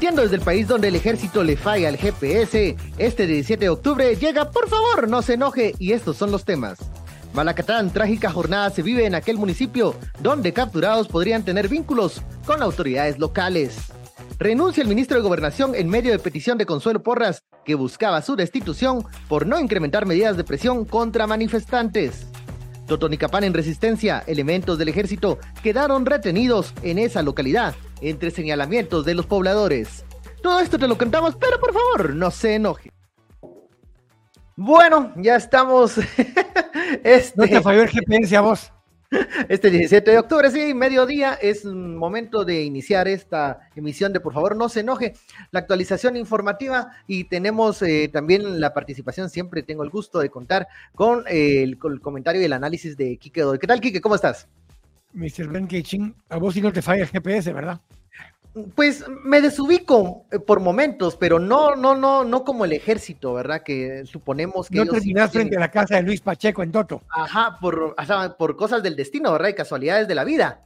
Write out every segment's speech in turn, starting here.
Transmitiendo desde el país donde el ejército le falla al GPS, este 17 de octubre llega, por favor, no se enoje, y estos son los temas. Malacatán, trágica jornada se vive en aquel municipio donde capturados podrían tener vínculos con autoridades locales. Renuncia el ministro de Gobernación en medio de petición de Consuelo Porras, que buscaba su destitución por no incrementar medidas de presión contra manifestantes. Totonicapán en resistencia, elementos del ejército quedaron retenidos en esa localidad entre señalamientos de los pobladores. Todo esto te lo contamos, pero por favor, no se enoje. Bueno, ya estamos. este... No te falló el GPS a vos. Este 17 de octubre, sí, mediodía, es momento de iniciar esta emisión de Por favor no se enoje, la actualización informativa y tenemos eh, también la participación, siempre tengo el gusto de contar con, eh, el, comentario y el análisis de Kike Doy. ¿Qué tal, Kike? ¿Cómo estás? Mr. Ben a vos sí no te falla el GPS, ¿verdad? Pues me desubico eh, por momentos, pero no, no, no, no como el ejército, ¿verdad? Que suponemos que. No terminás frente a la casa de Luis Pacheco en Toto. Ajá, por, por cosas del destino, ¿verdad? Y casualidades de la vida.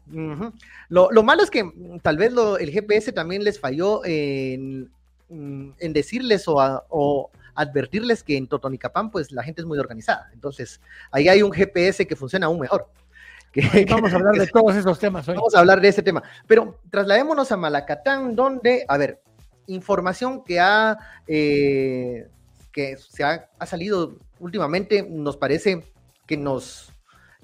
lo, malo es que mm, tal vez el GPS también les falló en, mm, en decirles o, advertirles que en Totonicapán, pues la gente es muy organizada. Entonces, ahí hay un GPS que funciona aún mejor vamos a hablar de todos esos temas hoy. Vamos a hablar de ese tema. Pero trasladémonos a Malacatán, donde, a ver, información que ha, eh, que se ha, salido últimamente, nos parece que nos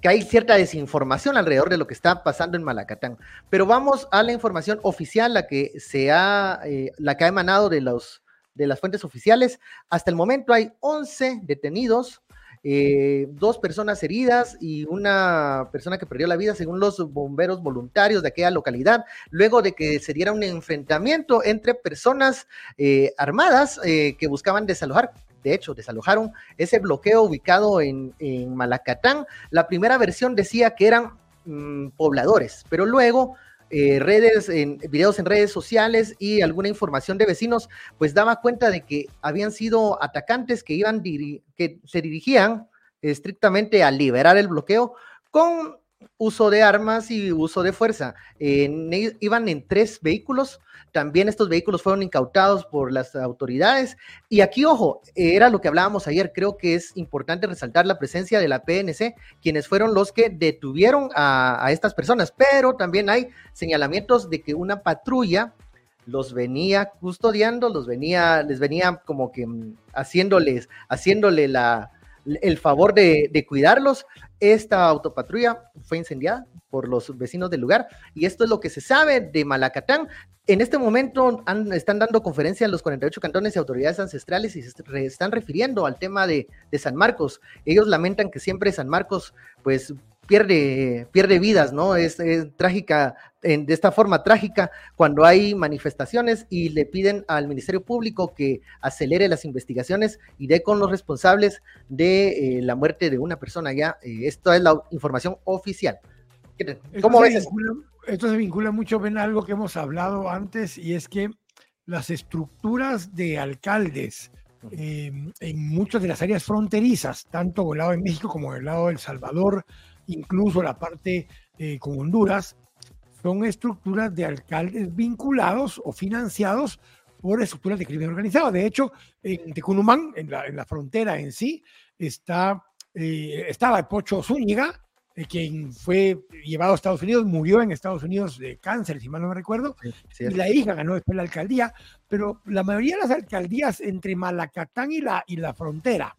que hay cierta desinformación alrededor de lo que está pasando en Malacatán. Pero vamos a la información oficial, la que se ha, eh, la que ha emanado de los de las fuentes oficiales. Hasta el momento hay 11 detenidos eh, dos personas heridas y una persona que perdió la vida, según los bomberos voluntarios de aquella localidad, luego de que se diera un enfrentamiento entre personas eh, armadas eh, que buscaban desalojar de hecho, desalojaron ese bloqueo ubicado en, Malacatán. La primera versión decía que eran mm, pobladores, pero luego eh, redes, en, videos en redes sociales y alguna información de vecinos, pues daba cuenta de que habían sido atacantes que iban que se dirigían estrictamente a liberar el bloqueo con uso de armas y uso de fuerza. iban en tres vehículos, también estos vehículos fueron incautados por las autoridades. Y aquí, ojo, era lo que hablábamos ayer, creo que es importante resaltar la presencia de la PNC, quienes fueron los que detuvieron a, estas personas, pero también hay señalamientos de que una patrulla los venía custodiando, los venía, les venía como que mm, haciéndoles, haciéndole la, el favor de, cuidarlos. Esta autopatrulla fue incendiada por los vecinos del lugar y esto es lo que se sabe de Malacatán. En este momento están dando conferencia en los 48 cantones y autoridades ancestrales y se están refiriendo al tema de, de San Marcos. Ellos lamentan que siempre San Marcos pues pierde, pierde vidas, ¿no? Es, trágica, de esta forma trágica, cuando hay manifestaciones y le piden al Ministerio Público que acelere las investigaciones y dé con los responsables de eh, la muerte de una persona ya. Eh, esta es la información oficial. ¿Cómo esto ves? esto se vincula mucho en algo que hemos hablado antes y es que las estructuras de alcaldes, eh, en muchas de las áreas fronterizas, tanto del lado de México como del lado de El Salvador, incluso la parte eh, con Honduras, son estructuras de alcaldes vinculados o financiados por estructuras de crimen organizado. De hecho, en Tecunumán, en la, en la frontera en sí, está, eh, estaba Pocho Zúñiga, eh, quien fue llevado a Estados Unidos, murió en Estados Unidos de cáncer, si mal no me recuerdo, y la hija ganó después la alcaldía, pero la mayoría de las alcaldías entre Malacatán y la, y la frontera,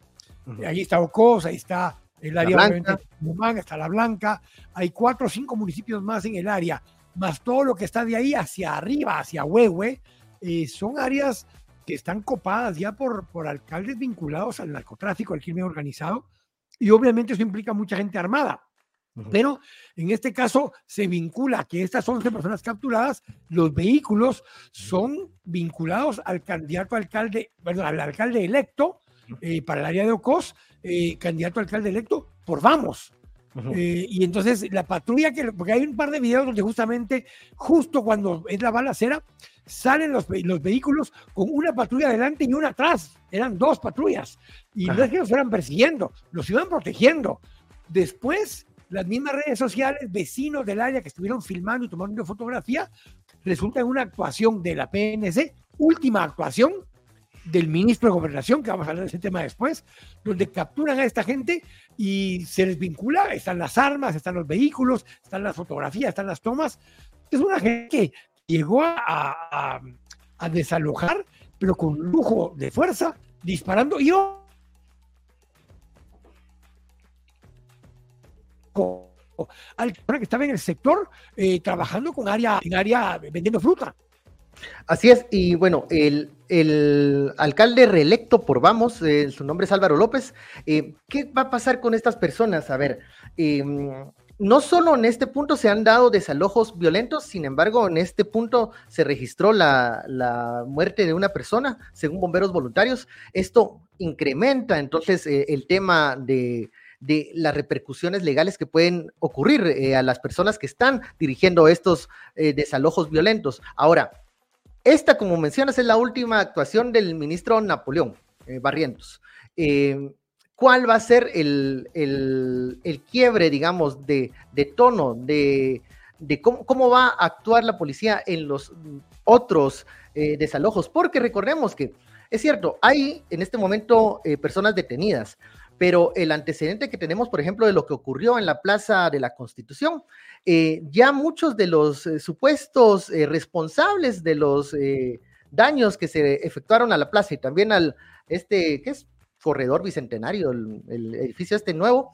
ahí está Ocos, ahí está el área obviamente está la Blanca, hay cuatro o cinco municipios más en el área, más todo lo que está de ahí hacia arriba, hacia Huehue, eh, son áreas que están copadas ya por, por alcaldes vinculados al narcotráfico, al crimen organizado, y obviamente eso implica mucha gente armada. Pero en este caso se vincula que estas 11 personas capturadas, los vehículos son vinculados al candidato alcalde, perdón, al alcalde electo eh, para el área de Ocos, eh, candidato alcalde electo por Vamos. Eh, y entonces la patrulla, que, porque hay un par de videos donde justamente, justo cuando es la balacera, salen los, los vehículos con una patrulla adelante y una atrás. Eran dos patrullas. Y no es que los fueran persiguiendo, los iban protegiendo. Después, las mismas redes sociales, vecinos del área que estuvieron filmando y tomando fotografía, resulta en una actuación de la PNC última actuación del ministro de Gobernación, que vamos a hablar de ese tema después, donde capturan a esta gente y se les vincula, están las armas, están los vehículos, están las fotografías, están las tomas. Es una gente que llegó a, desalojar, pero con lujo de fuerza, disparando y yo al que estaba en el sector eh, trabajando con área, en área vendiendo fruta. Así es, y bueno, el, el alcalde reelecto por Vamos, eh, su nombre es Álvaro López, eh, ¿qué va a pasar con estas personas? A ver, em, no solo en este punto se han dado desalojos violentos, sin embargo, en este punto se registró la, la muerte de una persona, según bomberos voluntarios. Esto incrementa entonces el tema de, de las repercusiones legales que pueden ocurrir eh, a las personas que están dirigiendo estos eh, desalojos violentos. Ahora, esta, como mencionas, es la última actuación del ministro Napoleón eh, Barrientos. ¿Cuál va a ser el, quiebre, digamos, de, tono, de, cómo, cómo, va a actuar la policía en los otros desalojos? Porque recordemos que, es cierto, hay en este momento personas detenidas, pero el antecedente que tenemos, por ejemplo, de lo que ocurrió en la Plaza de la Constitución, eh, ya muchos de los eh, supuestos eh, responsables de los daños que se efectuaron a la plaza y también al, este, ¿qué es? Corredor Bicentenario, el, edificio este nuevo,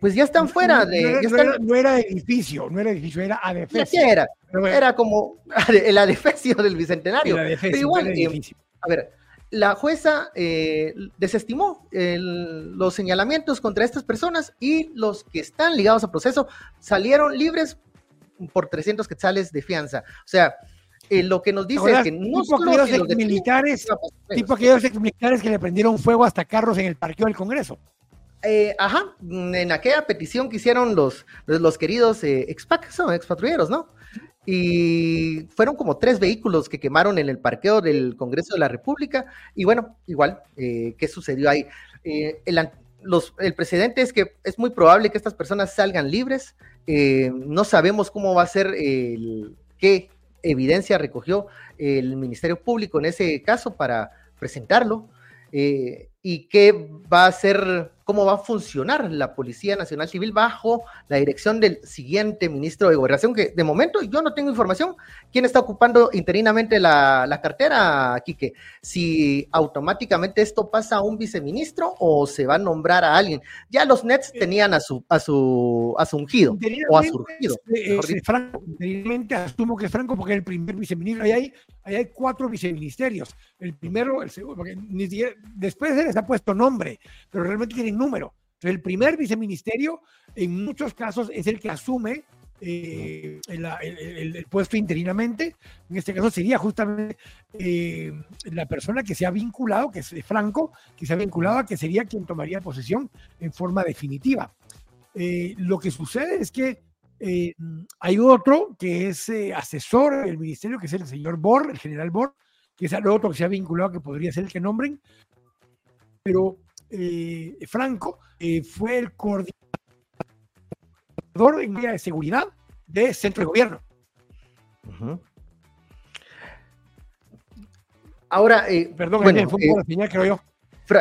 pues ya están fuera de... No, era, edificio, no era edificio, era adefesio. era? Era como el adefesio del Bicentenario. pero igual, a ver, la jueza eh, desestimó los señalamientos contra estas personas y los que están ligados al proceso salieron libres por 300 quetzales de fianza. O sea, eh, lo que nos dice es que no tipo aquellos militares, tipo aquellos militares que le prendieron fuego hasta carros en el parqueo del Congreso. Eh, ajá, en aquella petición que hicieron los, los, queridos eh, expatrulleros, ¿no? y fueron como tres vehículos que quemaron en el parqueo del Congreso de la República. Y bueno, igual, eh, ¿qué sucedió ahí? Eh, el, los, el, precedente es que es muy probable que estas personas salgan libres. Eh, no sabemos cómo va a ser, el, qué evidencia recogió el Ministerio Público en ese caso para presentarlo. y qué va a ser cómo va a funcionar la Policía Nacional Civil bajo la dirección del siguiente ministro de Gobernación, que de momento yo no tengo información quién está ocupando interinamente la, la cartera, Quique. Si automáticamente esto pasa a un viceministro o se va a nombrar a alguien. Ya los Nets eh, tenían a su, a su, a su ungido o a su ungido. Eh, eh, Franco, asumo que es Franco porque es el primer viceministro. Ahí hay, ahí hay cuatro viceministerios. El primero, el segundo, porque ni después se les ha puesto nombre, pero realmente tienen número. el primer viceministerio, en muchos casos, es el que asume eh, el, puesto interinamente. En este caso sería justamente eh, la persona que se ha vinculado, que es Franco, que se ha vinculado a que sería quien tomaría posesión en forma definitiva. Eh, lo que sucede es que hay otro que es asesor del ministerio, que es el señor Bor, el general Bor, que es el otro que se ha vinculado, que podría ser el que nombren, pero eh, Franco eh, fue el coordinador en área de seguridad de centro de gobierno. Ahora, eh, perdón, bueno, fue un señal, creo yo.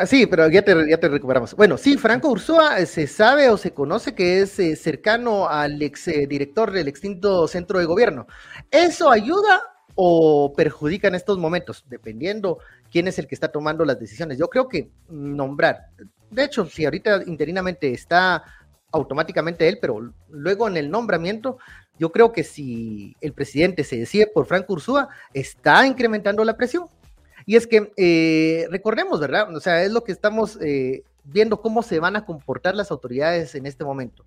Sí, pero ya te, recuperamos. Bueno, sí, Franco Ursúa se sabe o se conoce que es cercano al ex director del extinto centro de gobierno. ¿Eso ayuda o perjudica en estos momentos? Dependiendo quién es el que está tomando las decisiones. Yo creo que nombrar, de hecho, si ahorita interinamente está automáticamente él, pero luego en el nombramiento, yo creo que si el presidente se decide por Franco Ursúa, está incrementando la presión. Y es que eh, recordemos, ¿verdad? O sea, es lo que estamos eh, viendo cómo se van a comportar las autoridades en este momento.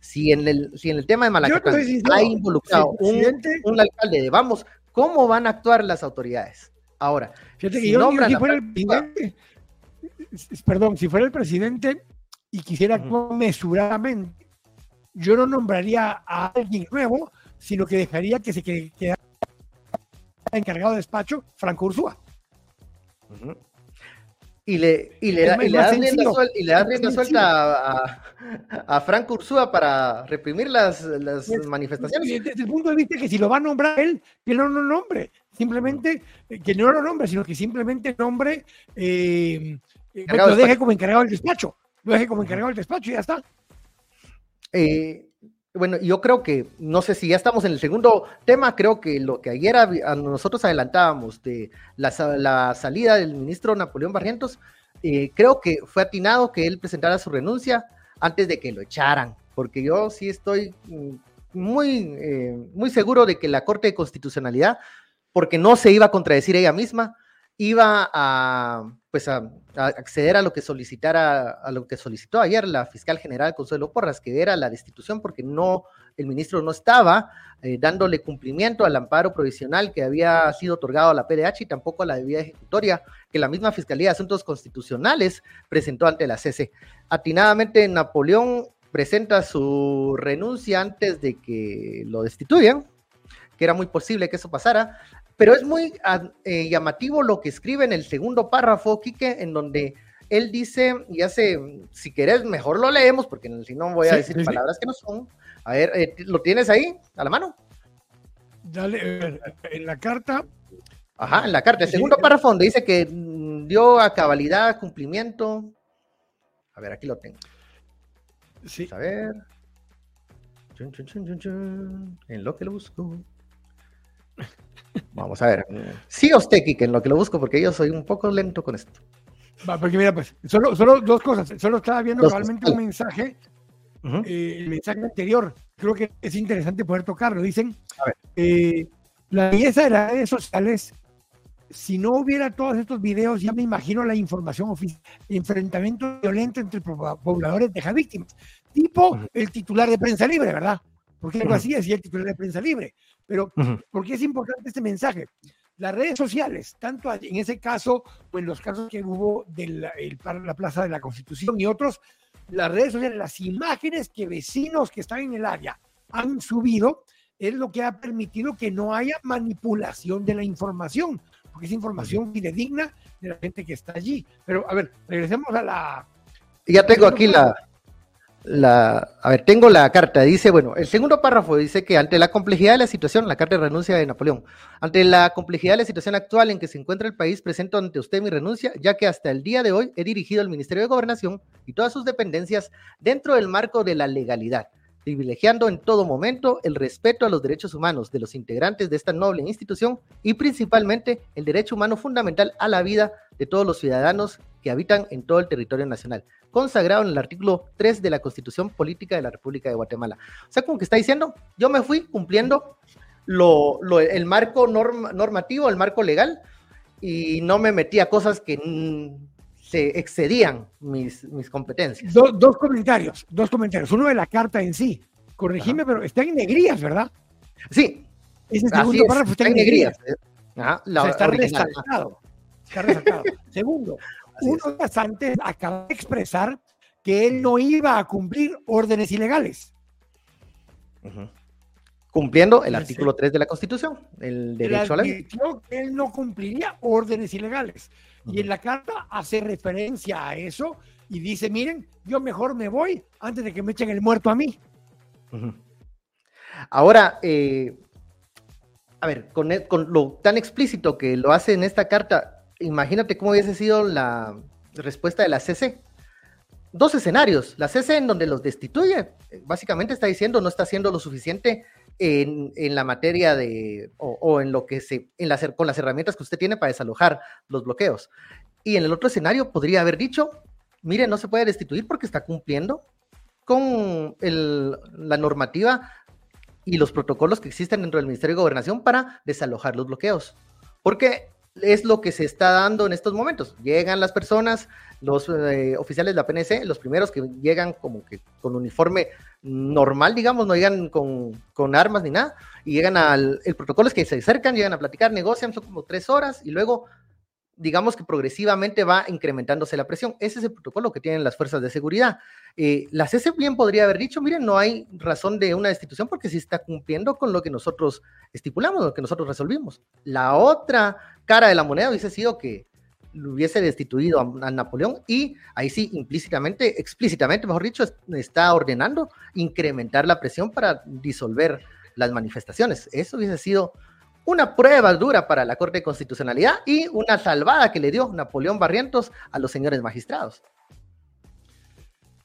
Si en el, si en el tema de Malacatán hay involucrado un, un alcalde de vamos, ¿cómo van a actuar las autoridades? Ahora, Fíjate que yo, si fuera el presidente, perdón, si fuera el presidente y quisiera actuar mesuradamente, yo no nombraría a alguien nuevo, sino que dejaría que se quedara encargado de despacho Franco Ursúa. Y le, y le, da, y le rienda, suelta a, a, Frank Ursúa para reprimir las, las manifestaciones. Desde el punto de vista que si lo va a nombrar él, que no lo nombre. Simplemente, eh, que no lo nombre, sino que simplemente nombre, eh lo deje como encargado del despacho. Lo deje como encargado del despacho y ya está. Eh, bueno, yo creo que, no sé si ya estamos en el segundo tema, creo que lo que ayer a, nosotros adelantábamos de la, salida del ministro Napoleón Barrientos, eh, creo que fue atinado que él presentara su renuncia antes de que lo echaran, porque yo sí estoy mm, muy, eh, muy seguro de que la Corte de Constitucionalidad, porque no se iba a contradecir ella misma, iba a, pues a, acceder a lo que solicitara, a lo que solicitó ayer la fiscal general Consuelo Porras, que era la destitución, porque no, el ministro no estaba eh, dándole cumplimiento al amparo provisional que había sido otorgado a la PDH y tampoco a la debida ejecutoria que la misma Fiscalía de Asuntos Constitucionales presentó ante la CC. Atinadamente, Napoleón presenta su renuncia antes de que lo destituyan, que era muy posible que eso pasara, pero es muy eh, llamativo lo que escribe en el segundo párrafo, Quique, en donde él dice, y hace, si querés, mejor lo leemos, porque si no voy a decir palabras que no son. A ver, eh, ¿lo tienes ahí, a la mano? Dale, en la carta. Ajá, en la carta. El segundo párrafo donde dice que mm, dio a cabalidad, cumplimiento. A ver, aquí lo tengo. Sí. A ver. en lo que lo busco. Vamos a ver. Sí o usted, Kike, en lo que lo busco, porque yo soy un poco lento con esto. Va, porque mira, pues, solo, solo dos cosas. Solo estaba viendo realmente un mensaje, eh, el mensaje anterior. Creo que es interesante poder tocarlo. Dicen, eh, la belleza de las redes sociales, si no hubiera todos estos videos, ya me imagino la información oficial, enfrentamiento violento entre pobladores de víctimas, tipo el titular de prensa libre, ¿verdad? Porque algo así decía el titular de prensa libre. Pero, ¿por qué es importante este mensaje? Las redes sociales, tanto en ese caso o en los casos que hubo de la, la Plaza de la Constitución y otros, las redes sociales, las imágenes que vecinos que están en el área han subido, es lo que ha permitido que no haya manipulación de la información, porque es información fidedigna de la gente que está allí. Pero, a ver, regresemos a la... Ya tengo aquí la, la, a ver, tengo la carta, dice, bueno, el segundo párrafo dice que ante la complejidad de la situación, la carta de renuncia de Napoleón, ante la complejidad de la situación actual en que se encuentra el país, presento ante usted mi renuncia, ya que hasta el día de hoy he dirigido el Ministerio de Gobernación y todas sus dependencias dentro del marco de la legalidad, privilegiando en todo momento el respeto a los derechos humanos de los integrantes de esta noble institución y principalmente el derecho humano fundamental a la vida de todos los ciudadanos que habitan en todo el territorio nacional consagrado en el artículo 3 de la Constitución Política de la República de Guatemala. O sea, como que está diciendo, yo me fui cumpliendo lo, el marco normativo, el marco legal, y no me metí a cosas que se excedían mis, mis competencias. dos comentarios, dos comentarios. Uno de la carta en sí. Corregime, pero está en negrías, ¿verdad? Sí. Ese segundo párrafo está, en negrías. está resaltado. Está resaltado. Segundo, unos días antes acaba de expresar que él no iba a cumplir órdenes ilegales. Cumpliendo el artículo 3 de la Constitución, el derecho a la vida. que él no cumpliría órdenes ilegales. Y en la carta hace referencia a eso y dice, miren, yo mejor me voy antes de que me echen el muerto a mí. Ahora, eh, a ver, con, con, lo tan explícito que lo hace en esta carta, imagínate cómo hubiese sido la respuesta de la CC. Dos escenarios. La CC en donde los destituye, básicamente está diciendo no está haciendo lo suficiente en, la materia de, o, en lo que se, en la, con las herramientas que usted tiene para desalojar los bloqueos. Y en el otro escenario podría haber dicho, mire, no se puede destituir porque está cumpliendo con la normativa y los protocolos que existen dentro del Ministerio de Gobernación para desalojar los bloqueos. Porque es lo que se está dando en estos momentos. Llegan las personas, los eh, oficiales de la PNC, los primeros que llegan como que con uniforme normal, digamos, no llegan con, con armas ni nada, y llegan al, el protocolo es que se acercan, llegan a platicar, negocian, son como tres horas, y luego digamos que progresivamente va incrementándose la presión. Ese es el protocolo que tienen las fuerzas de seguridad. Eh, la CC bien podría haber dicho, miren, no hay razón de una destitución porque sí está cumpliendo con lo que nosotros estipulamos, lo que nosotros resolvimos. La otra cara de la moneda hubiese sido que hubiese destituido a, Napoleón y ahí sí, implícitamente, explícitamente, mejor dicho, está ordenando incrementar la presión para disolver las manifestaciones. Eso hubiese sido una prueba dura para la Corte de Constitucionalidad y una salvada que le dio Napoleón Barrientos a los señores magistrados.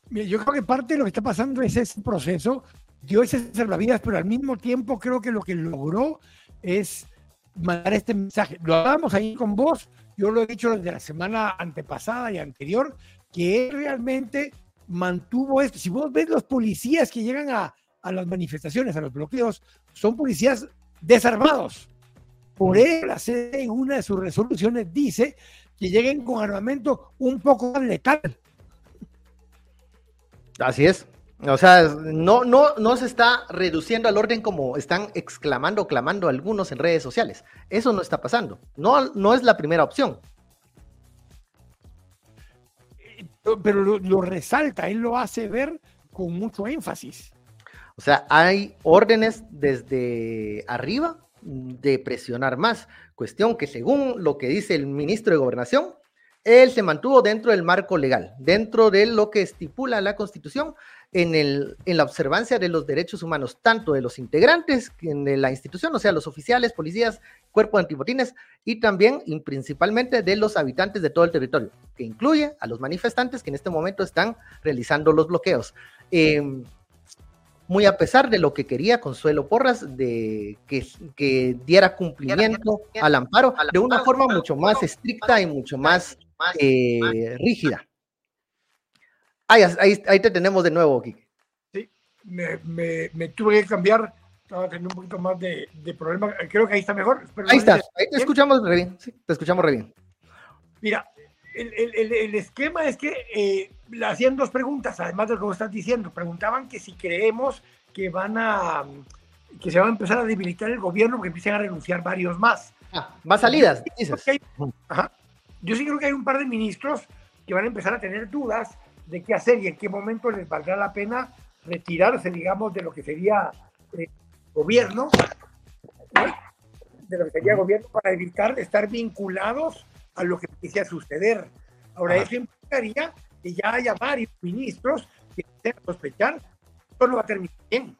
Yo creo que parte de lo que está pasando es ese proceso, dio ese salvavidas, pero al mismo tiempo creo que lo que logró es mandar este mensaje. Lo hablábamos ahí con vos, yo lo he dicho desde la semana antepasada y anterior, que él realmente mantuvo esto. Si vos ves los policías que llegan a, a las manifestaciones, a los bloqueos, son policías desarmados. Por él, la sede en una de sus resoluciones dice que lleguen con armamento un poco más letal. Así es. O sea, no, no, no se está reduciendo al orden como están exclamando, clamando algunos en redes sociales. Eso no está pasando. No, no es la primera opción. Pero lo, lo resalta, él lo hace ver con mucho énfasis. O sea, hay órdenes desde arriba de presionar más. Cuestión que según lo que dice el ministro de Gobernación, él se mantuvo dentro del marco legal, dentro de lo que estipula la Constitución en, el, en la observancia de los derechos humanos, tanto de los integrantes en la institución, o sea, los oficiales, policías, cuerpo de antibotines, y también y principalmente de los habitantes de todo el territorio, que incluye a los manifestantes que en este momento están realizando los bloqueos. Em, muy a pesar de lo que quería Consuelo Porras, de que, que diera cumplimiento al amparo de una forma mucho más estricta y mucho más eh, rígida. Ahí, ahí, te tenemos de nuevo, Kike. Sí, me, me, tuve que cambiar, estaba teniendo un poquito más de, de problema. Creo que ahí está mejor. ahí está, ahí te escuchamos re bien. Sí, te escuchamos re bien. Mira, el, el, el, esquema es que eh, hacían dos preguntas, además de lo que vos estás diciendo. Preguntaban que si creemos que van a que se va a empezar a debilitar el gobierno porque empiezan a renunciar varios más. Ah, más salidas, dices. Yo sí creo que hay un par de ministros que van a empezar a tener dudas de qué hacer y en qué momento les valdrá la pena retirarse, digamos, de lo que sería eh, gobierno, de lo que sería gobierno para evitar estar vinculados a lo que empiece a suceder. Ahora, eso implicaría que ya haya varios ministros que a sospechar esto no va a terminar bien.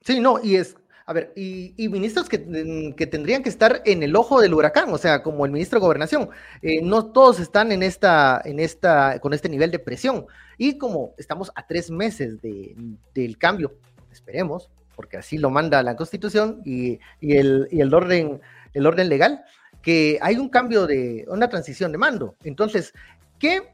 Sí, no, y es, a ver, y, ministros que, que, tendrían que estar en el ojo del huracán, o sea, como el ministro de Gobernación. Eh, no todos están en esta, en esta, con este nivel de presión. Y como estamos a tres meses de, del cambio, esperemos, porque así lo manda la Constitución y, y, el, y el, orden, el orden legal, que hay un cambio de, una transición de mando. Entonces, ¿qué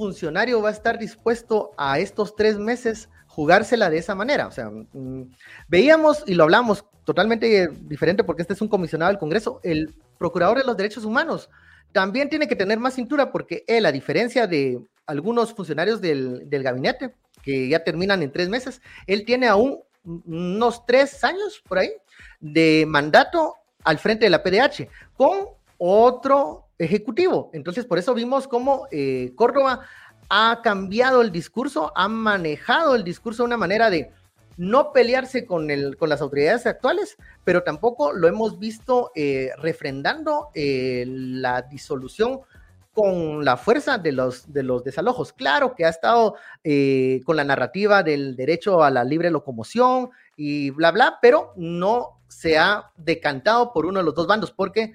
funcionario va a estar dispuesto a estos tres meses jugársela de esa manera? O sea, mm, veíamos y lo hablamos totalmente diferente porque este es un comisionado del Congreso, el procurador de los derechos humanos también tiene que tener más cintura porque él, a diferencia de algunos funcionarios del, del gabinete, que ya terminan en tres meses, él tiene aún unos tres años por ahí de mandato al frente de la PDH, con otro ejecutivo. Entonces, por eso vimos cómo eh, Córdoba ha cambiado el discurso, ha manejado el discurso de una manera de no pelearse con, el, con las autoridades actuales, pero tampoco lo hemos visto eh, refrendando eh, la disolución con la fuerza de los, de los desalojos. Claro que ha estado con la narrativa del derecho a la libre locomoción y bla, bla, pero no se ha decantado por uno de los dos bandos, porque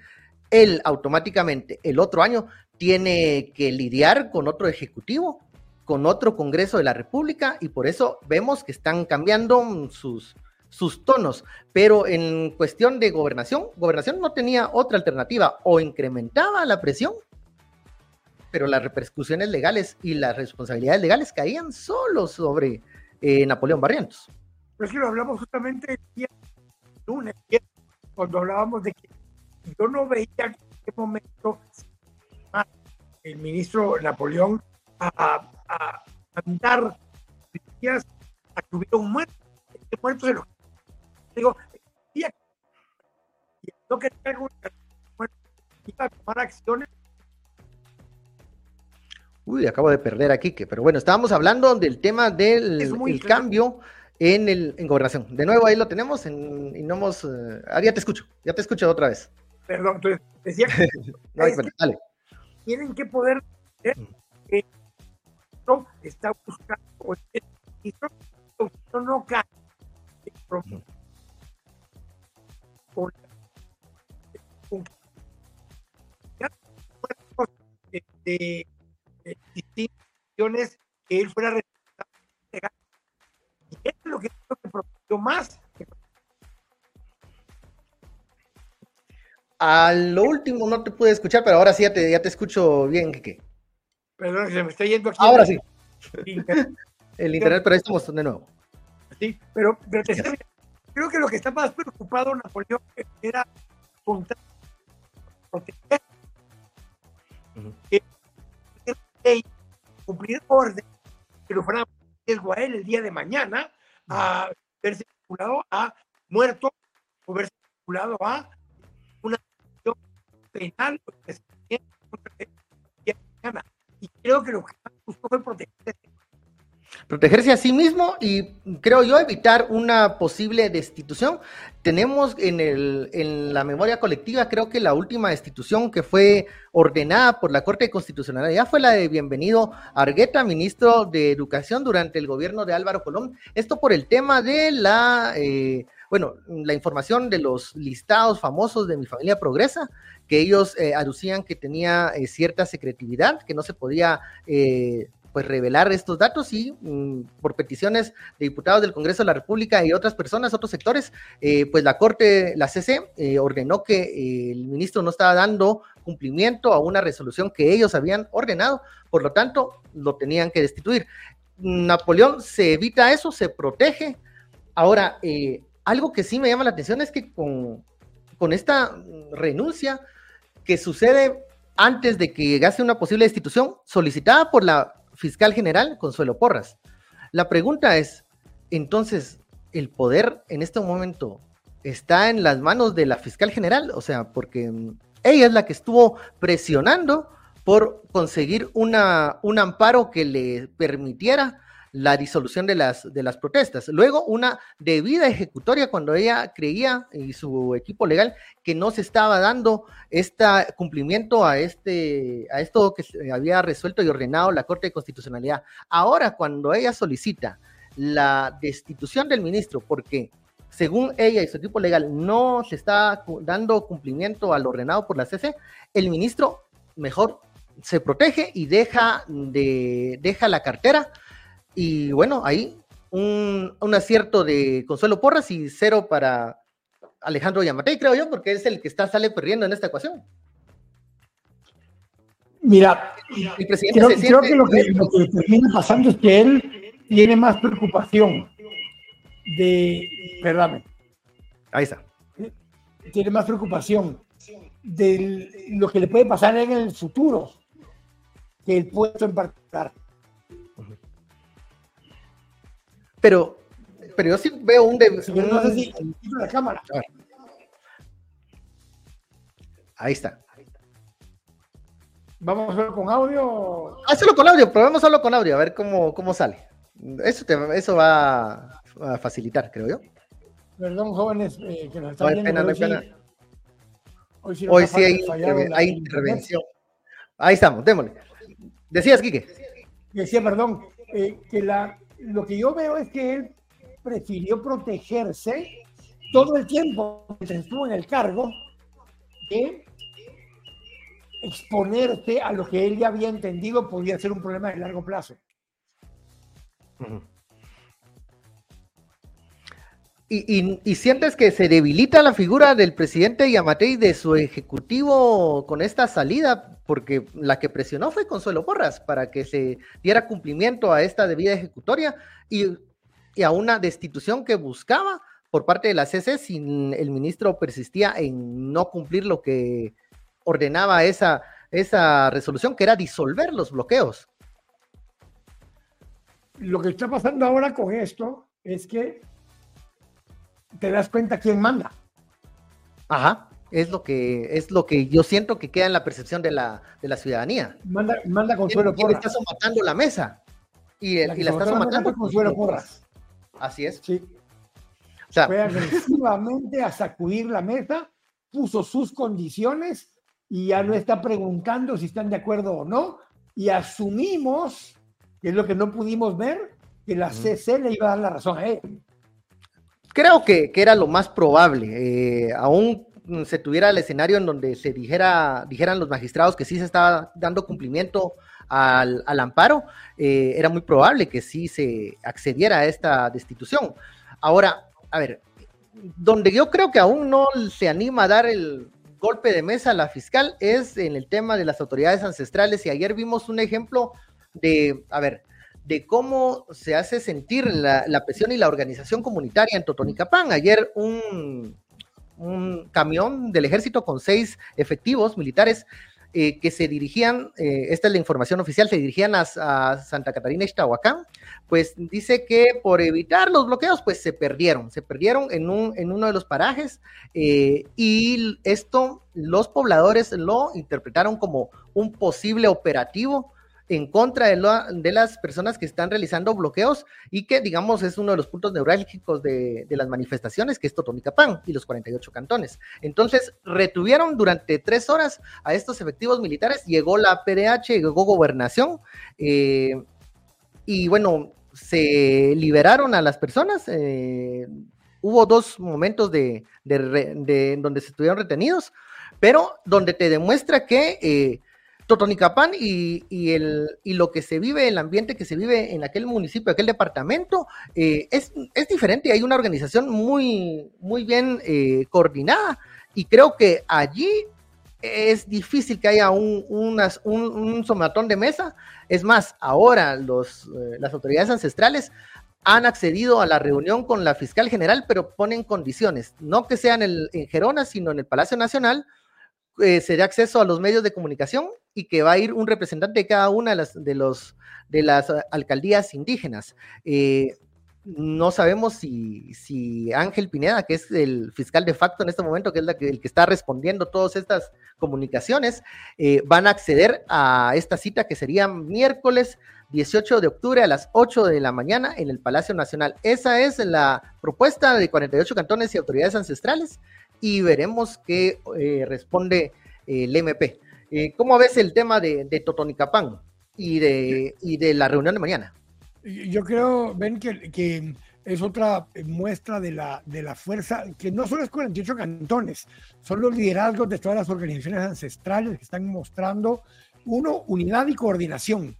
él automáticamente el otro año tiene que lidiar con otro ejecutivo, con otro Congreso de la República, y por eso vemos que están cambiando sus, sus tonos. Pero en cuestión de gobernación, gobernación no tenía otra alternativa, o incrementaba la presión, pero las repercusiones legales y las responsabilidades legales caían solo sobre eh, Napoleón Barrientos. Pues que lo hablamos justamente el lunes, cuando hablábamos de que yo no veía en qué momento el ministro Napoleón a, a, a mandar a que hubiera un muerto. Este muerto se lo digo, y no que iba a tomar acciones Uy, acabo de perder aquí, que, pero bueno, estábamos hablando del tema del el cambio en, el, en gobernación. De nuevo ahí lo tenemos en, y no hemos... Uh, ah, ya te escucho, ya te escucho otra vez. Perdón, entonces decía que... no, dale. tienen que poder ver que está buscando el ministro no cae con, de, distintas que él fuera responsable y eso es lo que que prometió más A lo último no te pude escuchar, pero ahora sí ya te, ya te escucho bien, Kike. Perdón, se me está yendo aquí. Ahora sí. El internet, pero ahí estamos de nuevo. Sí, pero, pero te creo que lo que está más preocupado Napoleón era contra proteger cumplir orden que lo fuera riesgo a él el día de mañana a verse vinculado a muerto o verse vinculado a y creo que lo que buscó fue proteger protegerse a sí mismo y creo yo evitar una posible destitución. Tenemos en, el, en la memoria colectiva, creo que la última destitución que fue ordenada por la Corte Constitucionalidad fue la de Bienvenido Argueta, ministro de Educación durante el gobierno de Álvaro Colón. Esto por el tema de la, eh, bueno, la información de los listados famosos de mi familia Progresa, que ellos eh, aducían que tenía eh, cierta secretividad, que no se podía pues revelar estos datos y mm, por peticiones de diputados del Congreso de la República y otras personas, otros sectores, eh, pues la Corte, la CC, eh, ordenó que eh, el ministro no estaba dando cumplimiento a una resolución que ellos habían ordenado, por lo tanto, lo tenían que destituir. Napoleón se evita eso, se protege. Ahora, algo que sí me llama la atención es que con, con esta renuncia que sucede antes de que llegase una posible destitución solicitada por la fiscal general, Consuelo Porras. La pregunta es, entonces, ¿el poder en este momento está en las manos de la fiscal general? O sea, porque mm, ella es la que estuvo presionando por conseguir una, un amparo que le permitiera la disolución de las, de las protestas. Luego, una debida ejecutoria cuando ella creía y su equipo legal que no se estaba dando este cumplimiento a, este, a esto que había resuelto y ordenado la Corte de Constitucionalidad. Ahora, cuando ella solicita la destitución del ministro, porque según ella y su equipo legal no se está dando cumplimiento al ordenado por la CC, el ministro mejor se protege y deja, de, deja la cartera y bueno, ahí un, acierto de Consuelo Porras y cero para Alejandro Yamatei, creo yo, porque es el que está, sale perdiendo en esta ecuación. Mira, el presidente creo, que, lo que, lo que termina pasando es que él tiene más preocupación de, perdón, ahí está, tiene más preocupación de lo que le puede pasar en el futuro que el puesto en particular. Pero, pero yo sí veo un... De, la cámara. Ahí está. Vamos a hacerlo con audio. Hazlo con audio, probemos hacerlo con audio, a ver cómo, cómo sale. Eso, te, eso va a facilitar, creo yo. Perdón, jóvenes, eh, que nos están viendo. Pena, no pena. Hoy sí, hoy sí hay, hay intervención. Ahí estamos, démosle. Decías, Quique. Decía, perdón, eh, que la, lo que yo veo es que él prefirió protegerse todo el tiempo que estuvo en el cargo de exponerse a lo que él ya había entendido podía ser un problema de largo plazo. Y, sientes que se debilita la figura del presidente Yamatei de su ejecutivo con esta salida, porque la que presionó fue Consuelo Porras para que se diera cumplimiento a esta debida ejecutoria y, a una destitución que buscaba por parte de la CC si el ministro persistía en no cumplir lo que ordenaba esa, esa resolución, que era disolver los bloqueos. Lo que está pasando ahora con esto es que te das cuenta quién manda. Ajá, es lo que es lo que yo siento que queda en la percepción de la, de la ciudadanía. Manda, manda Consuelo ¿Quién, Porras. está matando la mesa. Y, la, y la está somatando Consuelo Porras. Así es. Sí. O sea, Fue agresivamente a sacudir la mesa, puso sus condiciones y ya no está preguntando si están de acuerdo o no, y asumimos, que es lo que no pudimos ver, que la CC le iba a dar la razón a él. Creo que, que era lo más probable, eh, aún se tuviera el escenario en donde se dijera, dijeran los magistrados que sí se estaba dando cumplimiento al, al amparo, eh, era muy probable que sí se accediera a esta destitución. Ahora, a ver, donde yo creo que aún no se anima a dar el golpe de mesa a la fiscal es en el tema de las autoridades ancestrales y ayer vimos un ejemplo de, a ver, de cómo se hace sentir la, presión y la organización comunitaria en Totonicapán. Ayer un, camión del ejército con seis efectivos militares eh, que se dirigían, eh, esta es la información oficial, se dirigían a, Santa Catarina Ixtahuacán, pues dice que por evitar los bloqueos, pues se perdieron, se perdieron en, un, en uno de los parajes eh, y esto los pobladores lo interpretaron como un posible operativo en contra de, las personas que están realizando bloqueos y que, digamos, es uno de los puntos neurálgicos de, las manifestaciones, que es Totonicapán y los 48 cantones. Entonces, retuvieron durante tres horas a estos efectivos militares, llegó la PDH, llegó Gobernación, eh, y bueno, se liberaron a las personas. Eh, hubo dos momentos de, donde se estuvieron retenidos, pero donde te demuestra que eh, Totonicapán y, y, el, y lo que se vive, el ambiente que se vive en aquel municipio, aquel departamento, eh, es, es, diferente. Hay una organización muy, muy bien eh, coordinada y creo que allí es difícil que haya un, un, somatón de mesa. Es más, ahora eh, las autoridades ancestrales han accedido a la reunión con la fiscal general, pero ponen condiciones, no que sean en, en Gerona, sino en el Palacio Nacional, eh, se dé acceso a los medios de comunicación y que va a ir un representante de cada una de las, de los, de las alcaldías indígenas. Eh, no sabemos si, si, Ángel Pineda, que es el fiscal de facto en este momento, que es el que está respondiendo todas estas comunicaciones, eh, van a acceder a esta cita que sería miércoles 18 de octubre a las 8 de la mañana en el Palacio Nacional. Esa es la propuesta de 48 cantones y autoridades ancestrales y veremos qué eh, responde eh, el MP. Eh, ¿Cómo ves el tema de, de Totonicapán y de, y de la reunión de mañana? Yo creo, ven que, que es otra muestra de la, de la fuerza, que no solo es 48 cantones, son los liderazgos de todas las organizaciones ancestrales que están mostrando, uno, unidad y coordinación,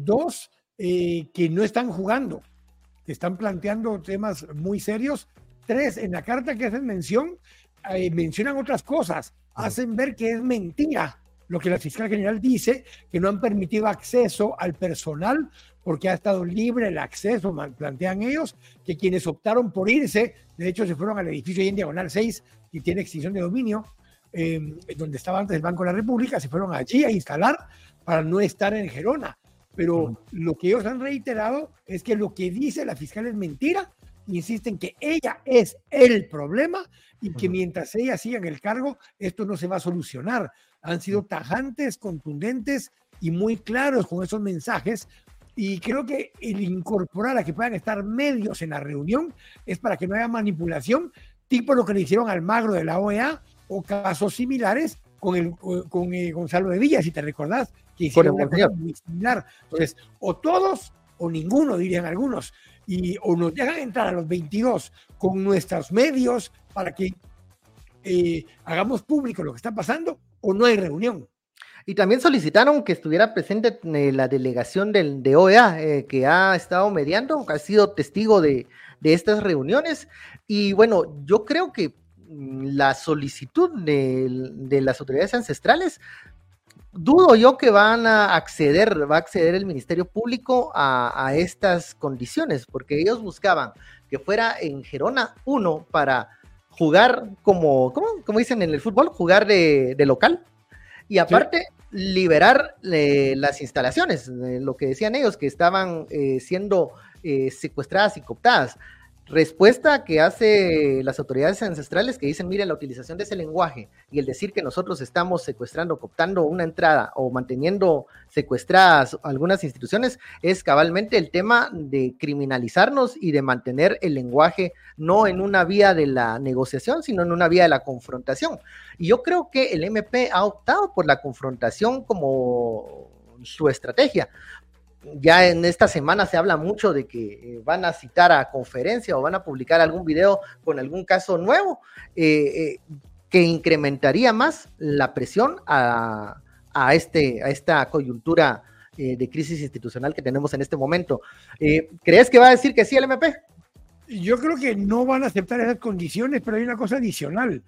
dos, que no están jugando, que están planteando temas muy serios, tres, en la carta que hacen mención, eh, mencionan otras cosas, hacen ver que es mentira lo que la fiscal general dice, que no han permitido acceso al personal porque ha estado libre el acceso, plantean ellos, que quienes optaron por irse, de hecho se fueron al edificio ahí en Diagonal 6 y tiene extinción de dominio, em, donde estaba antes el Banco de la República, se fueron allí a instalar para no estar en Gerona. Pero lo que ellos han reiterado es que lo que dice la fiscal es mentira insisten que ella es el problema y que mientras ella siga en el cargo, esto no se va a solucionar. Han sido tajantes, contundentes y muy claros con esos mensajes. Y creo que el incorporar a que puedan estar medios en la reunión es para que no haya manipulación, tipo lo que le hicieron al magro de la OEA o casos similares con, el, con eh, Gonzalo de Villa, si te recordás, que hicieron una cosa muy similar. Entonces, o todos o ninguno, dirían algunos y o nos dejan entrar a los 22 con nuestros medios para que eh, hagamos público lo que está pasando o no hay reunión. Y también solicitaron que estuviera presente eh, la delegación del, de OEA, eh, que ha estado mediando, ha sido testigo de, de, estas reuniones. Y bueno, yo creo que mm, la solicitud de, de las autoridades ancestrales dudo yo que van a acceder, va a acceder el Ministerio Público a, estas condiciones, porque ellos buscaban que fuera en Gerona 1 para jugar como, como dicen en el fútbol, jugar de, local. Y aparte, liberar eh, las instalaciones, lo que decían ellos, que estaban eh, siendo eh, secuestradas y cooptadas. Respuesta que hace las autoridades ancestrales que dicen, mire, la utilización de ese lenguaje y el decir que nosotros estamos secuestrando, cooptando una entrada o manteniendo secuestradas algunas instituciones, es cabalmente el tema de criminalizarnos y de mantener el lenguaje no en una vía de la negociación, sino en una vía de la confrontación. Y yo creo que el MP ha optado por la confrontación como su estrategia, ya en esta semana se habla mucho de que eh, van a citar a conferencia o van a publicar algún video con algún caso nuevo eh, eh, que incrementaría más la presión a, este, a esta coyuntura de crisis institucional que tenemos en este momento. ¿Crees que va a decir que sí el MP? Yo creo que no van a aceptar esas condiciones, pero hay una cosa adicional.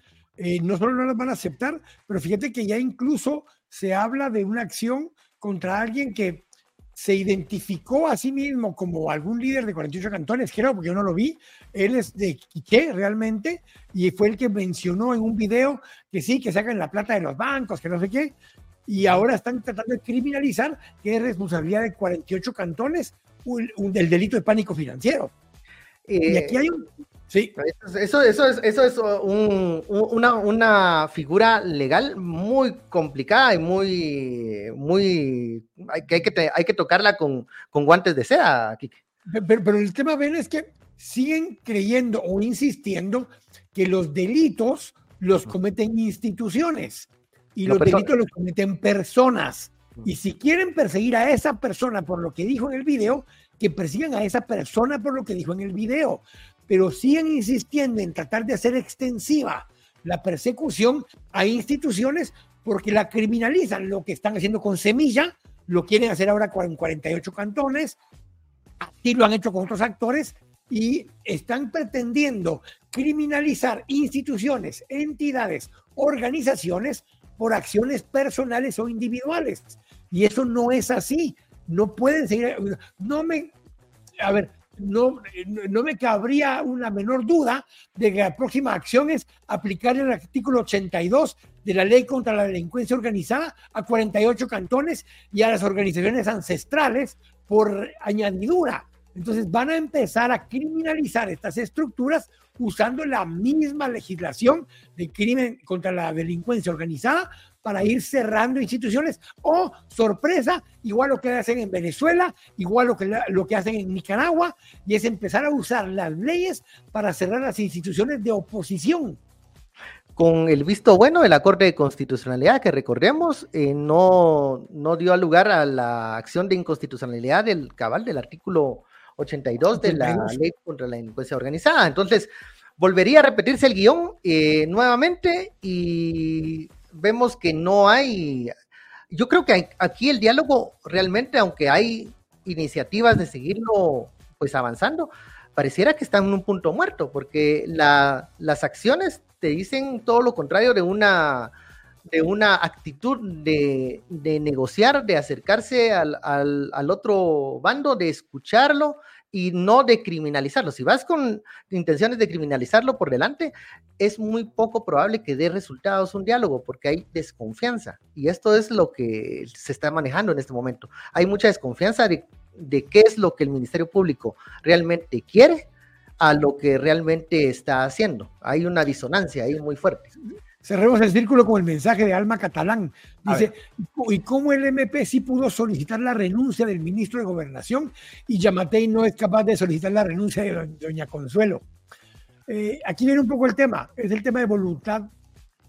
no solo no las van a aceptar, pero fíjate que ya incluso se habla de una acción contra alguien que se identificó a sí mismo como algún líder de 48 cantones, creo, porque yo no lo vi. Él es de Quiché realmente, y fue el que mencionó en un video que sí, que sacan la plata de los bancos, que no sé qué, y ahora están tratando de criminalizar que es responsabilidad de 48 cantones del delito de pánico financiero. y aquí hay un, Sí. Eso, eso es, eso es una, una, figura legal muy complicada y muy, muy, hay que, hay que, hay que tocarla con, con guantes de seda, Kike. Pero, pero, el tema, Ben, es que siguen creyendo o insistiendo que los delitos los cometen instituciones y los delitos los cometen personas. Y si quieren perseguir a esa persona por lo que dijo en el video, que persigan a esa persona por lo que dijo en el video pero siguen insistiendo en tratar de hacer extensiva la persecución a instituciones porque la criminalizan. Lo que están haciendo con Semilla, lo quieren hacer ahora con 48 cantones, así lo han hecho con otros actores y están pretendiendo criminalizar instituciones, entidades, organizaciones por acciones personales o individuales. Y eso no es así. No pueden seguir. No me. A ver, no, no me cabría una menor duda de que la próxima acción es aplicar el artículo 82 de la ley contra la delincuencia organizada a 48 cantones y a las organizaciones ancestrales por añadidura. Entonces van a empezar a criminalizar estas estructuras usando la misma legislación de crimen contra la delincuencia organizada para ir cerrando instituciones o, sorpresa, igual lo que hacen en Venezuela, igual lo que, lo que hacen en Nicaragua, y es empezar a usar las leyes para cerrar las instituciones de oposición. Con el visto bueno de la Corte de Constitucionalidad, que recordemos, eh, no, no dio lugar a la acción de inconstitucionalidad del cabal del artículo 82 de la ley contra la delincuencia organizada. Entonces, volvería a repetirse el guion eh, nuevamente y vemos que no hay, yo creo que aquí el diálogo realmente, aunque hay iniciativas de seguirlo pues avanzando, pareciera que está en un punto muerto, porque las acciones te dicen todo lo contrario de una, de una actitud de, negociar, de acercarse al, al, otro bando, de escucharlo y no de criminalizarlo. Si vas con intenciones de criminalizarlo por delante, es muy poco probable que dé resultados un diálogo porque hay desconfianza. Y esto es lo que se está manejando en este momento. Hay mucha desconfianza de, de qué es lo que el Ministerio Público realmente quiere a lo que realmente está haciendo. Hay una disonancia ahí muy fuerte. Cerremos el círculo con el mensaje de Alma Catalán. Dice, ¿y cómo el MP sí pudo solicitar la renuncia del ministro de Gobernación y Yamatei no es capaz de solicitar la renuncia de doña Consuelo? Eh, aquí viene un poco el tema, es el tema de voluntad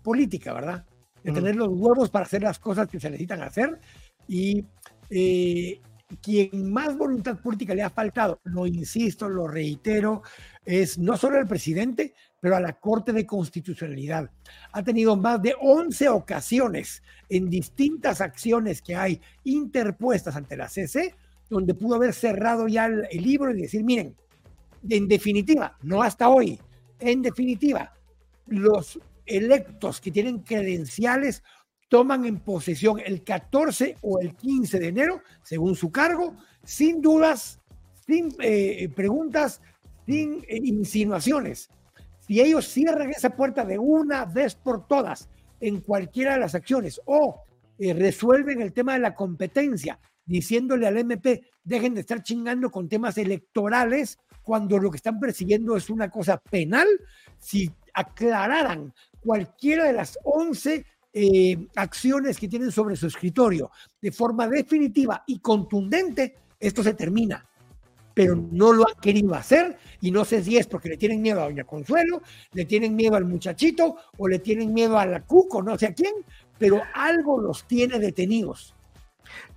política, ¿verdad? De mm. tener los huevos para hacer las cosas que se necesitan hacer y eh, quien más voluntad política le ha faltado, lo insisto, lo reitero, es no solo el presidente, pero a la Corte de Constitucionalidad. Ha tenido más de 11 ocasiones en distintas acciones que hay interpuestas ante la CC, donde pudo haber cerrado ya el, libro y decir, miren, en definitiva, no hasta hoy, en definitiva, los electos que tienen credenciales toman en posesión el 14 o el 15 de enero, según su cargo, sin dudas, sin eh, preguntas, sin eh, insinuaciones. Si ellos cierran esa puerta de una vez por todas en cualquiera de las acciones o eh, resuelven el tema de la competencia diciéndole al MP, dejen de estar chingando con temas electorales cuando lo que están persiguiendo es una cosa penal, si aclararan cualquiera de las 11 eh, acciones que tienen sobre su escritorio de forma definitiva y contundente, esto se termina. Pero no lo han querido hacer y no sé si es porque le tienen miedo a Doña Consuelo, le tienen miedo al muchachito o le tienen miedo a la Cuco, no sé a quién, pero algo los tiene detenidos.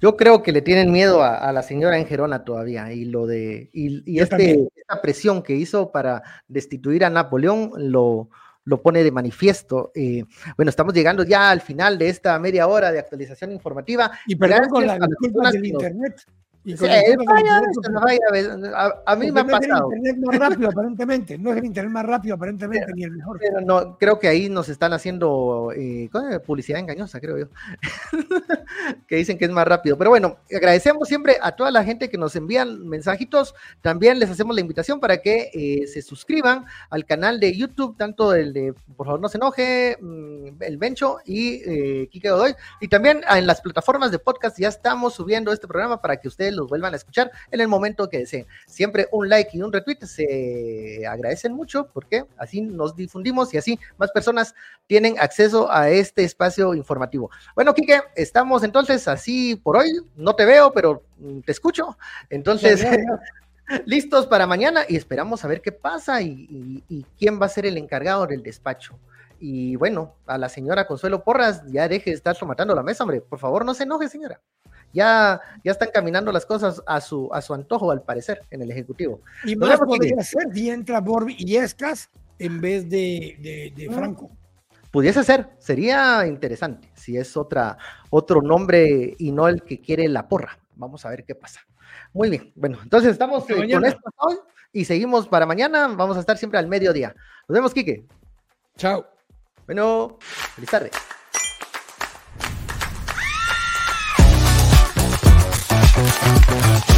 Yo creo que le tienen miedo a, la señora Engerona todavía y lo de y, este, esta presión que hizo para destituir a Napoleón lo, lo pone de manifiesto. Eh, bueno, estamos llegando ya al final de esta media hora de actualización informativa. Y perdón con la del internet a, mí me ha pasado. Es el internet más rápido, aparentemente. No es el internet más rápido, aparentemente, ni el mejor. Pero no, creo que ahí nos están haciendo eh, publicidad engañosa, creo yo. que dicen que es más rápido. Pero bueno, agradecemos siempre a toda la gente que nos envían mensajitos. También les hacemos la invitación para que eh, se suscriban al canal de YouTube, tanto el de Por favor no se enoje, mm, el Bencho y eh, Kike Godoy. Y también en las plataformas de podcast ya estamos subiendo este programa para que ustedes los vuelvan a escuchar en el momento que deseen. Siempre un like y un retweet se agradecen mucho porque así nos difundimos y así más personas tienen acceso a este espacio informativo. Bueno, Quique, estamos entonces así por hoy. No te veo, pero te escucho. Entonces... listos para mañana y esperamos a ver qué pasa y, quién va a ser el encargado del despacho. Y bueno, a la señora Consuelo Porras, ya deje de estar matando la mesa, hombre. Por favor, no se enoje, señora ya, ya están caminando las cosas a su, a su antojo, al parecer, en el Ejecutivo. Y más podría ser si entra Borbi y Escas en vez de, de, Franco. Pudiese ser, sería interesante si es otra, otro nombre y no el que quiere la porra. Vamos a ver qué pasa. Muy bien, bueno, entonces estamos eh, con esto hoy y seguimos para mañana. Vamos a estar siempre al mediodía. Nos vemos, Quique. Chao. Bueno, feliz tarde. Thank